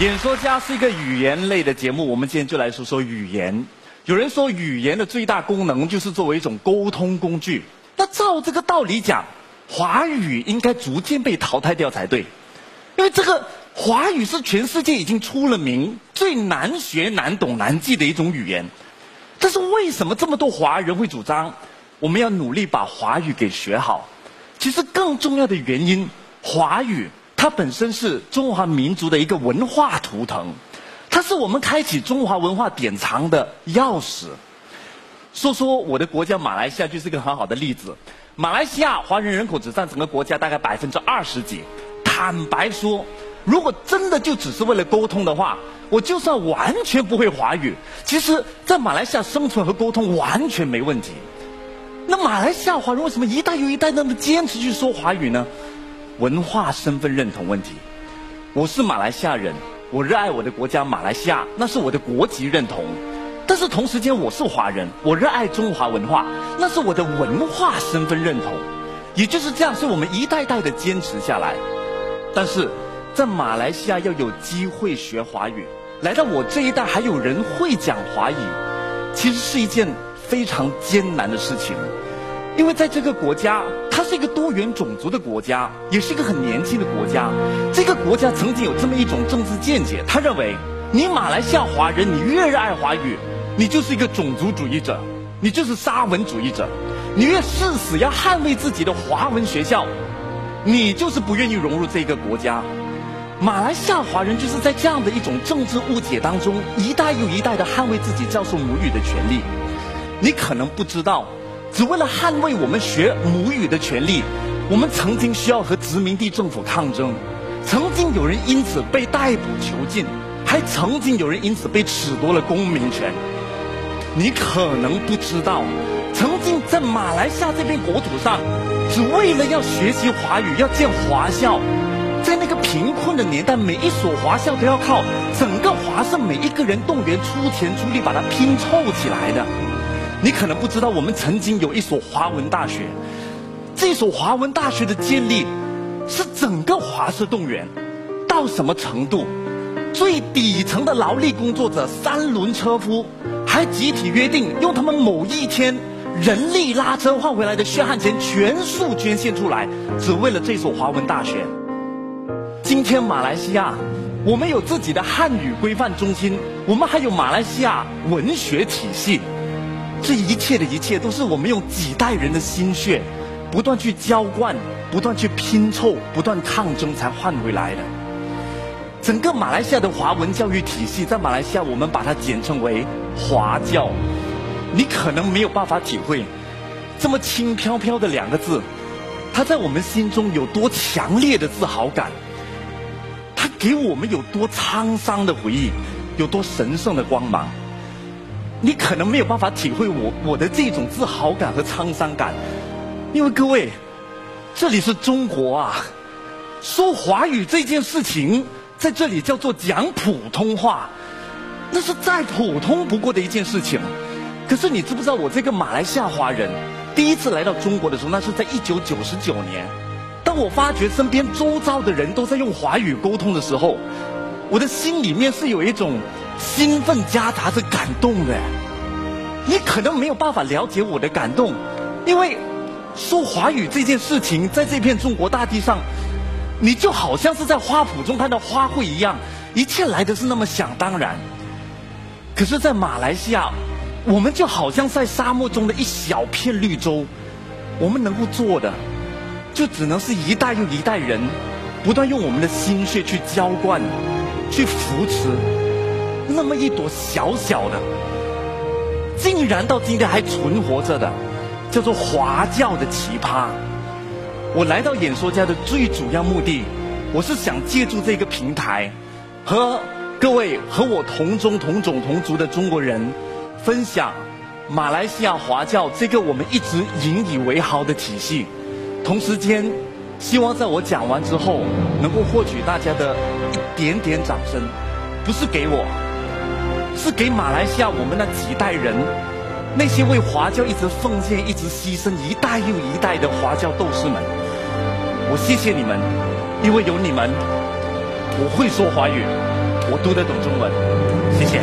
演说家是一个语言类的节目，我们今天就来说说语言。有人说，语言的最大功能就是作为一种沟通工具。那照这个道理讲，华语应该逐渐被淘汰掉才对，因为这个华语是全世界已经出了名、最难学、难懂、难记的一种语言。但是为什么这么多华人会主张我们要努力把华语给学好？其实更重要的原因，华语。它本身是中华民族的一个文化图腾，它是我们开启中华文化典藏的钥匙。说说我的国家马来西亚就是一个很好的例子。马来西亚华人人口只占整个国家大概百分之二十几。坦白说，如果真的就只是为了沟通的话，我就算完全不会华语，其实在马来西亚生存和沟通完全没问题。那马来西亚华人为什么一代又一代那么坚持去说华语呢？文化身份认同问题，我是马来西亚人，我热爱我的国家马来西亚，那是我的国籍认同。但是同时间我是华人，我热爱中华文化，那是我的文化身份认同。也就是这样，是我们一代代的坚持下来。但是在马来西亚要有机会学华语，来到我这一代还有人会讲华语，其实是一件非常艰难的事情。因为在这个国家，它是一个多元种族的国家，也是一个很年轻的国家。这个国家曾经有这么一种政治见解，他认为你马来西亚华人，你越热爱华语，你就是一个种族主义者，你就是沙文主义者。你越誓死要捍卫自己的华文学校，你就是不愿意融入这个国家。马来西亚华人就是在这样的一种政治误解当中，一代又一代的捍卫自己教授母语的权利。你可能不知道。只为了捍卫我们学母语的权利，我们曾经需要和殖民地政府抗争，曾经有人因此被逮捕囚禁，还曾经有人因此被褫夺了公民权。你可能不知道，曾经在马来西亚这片国土上，只为了要学习华语，要建华校，在那个贫困的年代，每一所华校都要靠整个华盛每一个人动员出钱出力把它拼凑起来的。你可能不知道，我们曾经有一所华文大学。这所华文大学的建立，是整个华社动员，到什么程度？最底层的劳力工作者三轮车夫，还集体约定用他们某一天人力拉车换回来的血汗钱全数捐献出来，只为了这所华文大学。今天马来西亚，我们有自己的汉语规范中心，我们还有马来西亚文学体系。这一切的一切，都是我们用几代人的心血，不断去浇灌，不断去拼凑，不断抗争才换回来的。整个马来西亚的华文教育体系，在马来西亚我们把它简称为华教。你可能没有办法体会，这么轻飘飘的两个字，它在我们心中有多强烈的自豪感，它给我们有多沧桑的回忆，有多神圣的光芒。你可能没有办法体会我我的这种自豪感和沧桑感，因为各位，这里是中国啊，说华语这件事情在这里叫做讲普通话，那是再普通不过的一件事情。可是你知不知道，我这个马来西亚华人第一次来到中国的时候，那是在一九九十九年，当我发觉身边周遭的人都在用华语沟通的时候，我的心里面是有一种。兴奋夹杂着感动的，你可能没有办法了解我的感动，因为说华语这件事情，在这片中国大地上，你就好像是在花圃中看到花卉一样，一切来的是那么想当然。可是，在马来西亚，我们就好像在沙漠中的一小片绿洲，我们能够做的，就只能是一代又一代人，不断用我们的心血去浇灌，去扶持。那么一朵小小的，竟然到今天还存活着的，叫做华教的奇葩。我来到演说家的最主要目的，我是想借助这个平台，和各位和我同宗同种同族的中国人，分享马来西亚华教这个我们一直引以为豪的体系。同时间，希望在我讲完之后，能够获取大家的一点点掌声，不是给我。是给马来西亚我们那几代人，那些为华教一直奉献、一直牺牲一代又一代的华教斗士们，我谢谢你们，因为有你们，我会说华语，我读得懂中文。谢谢。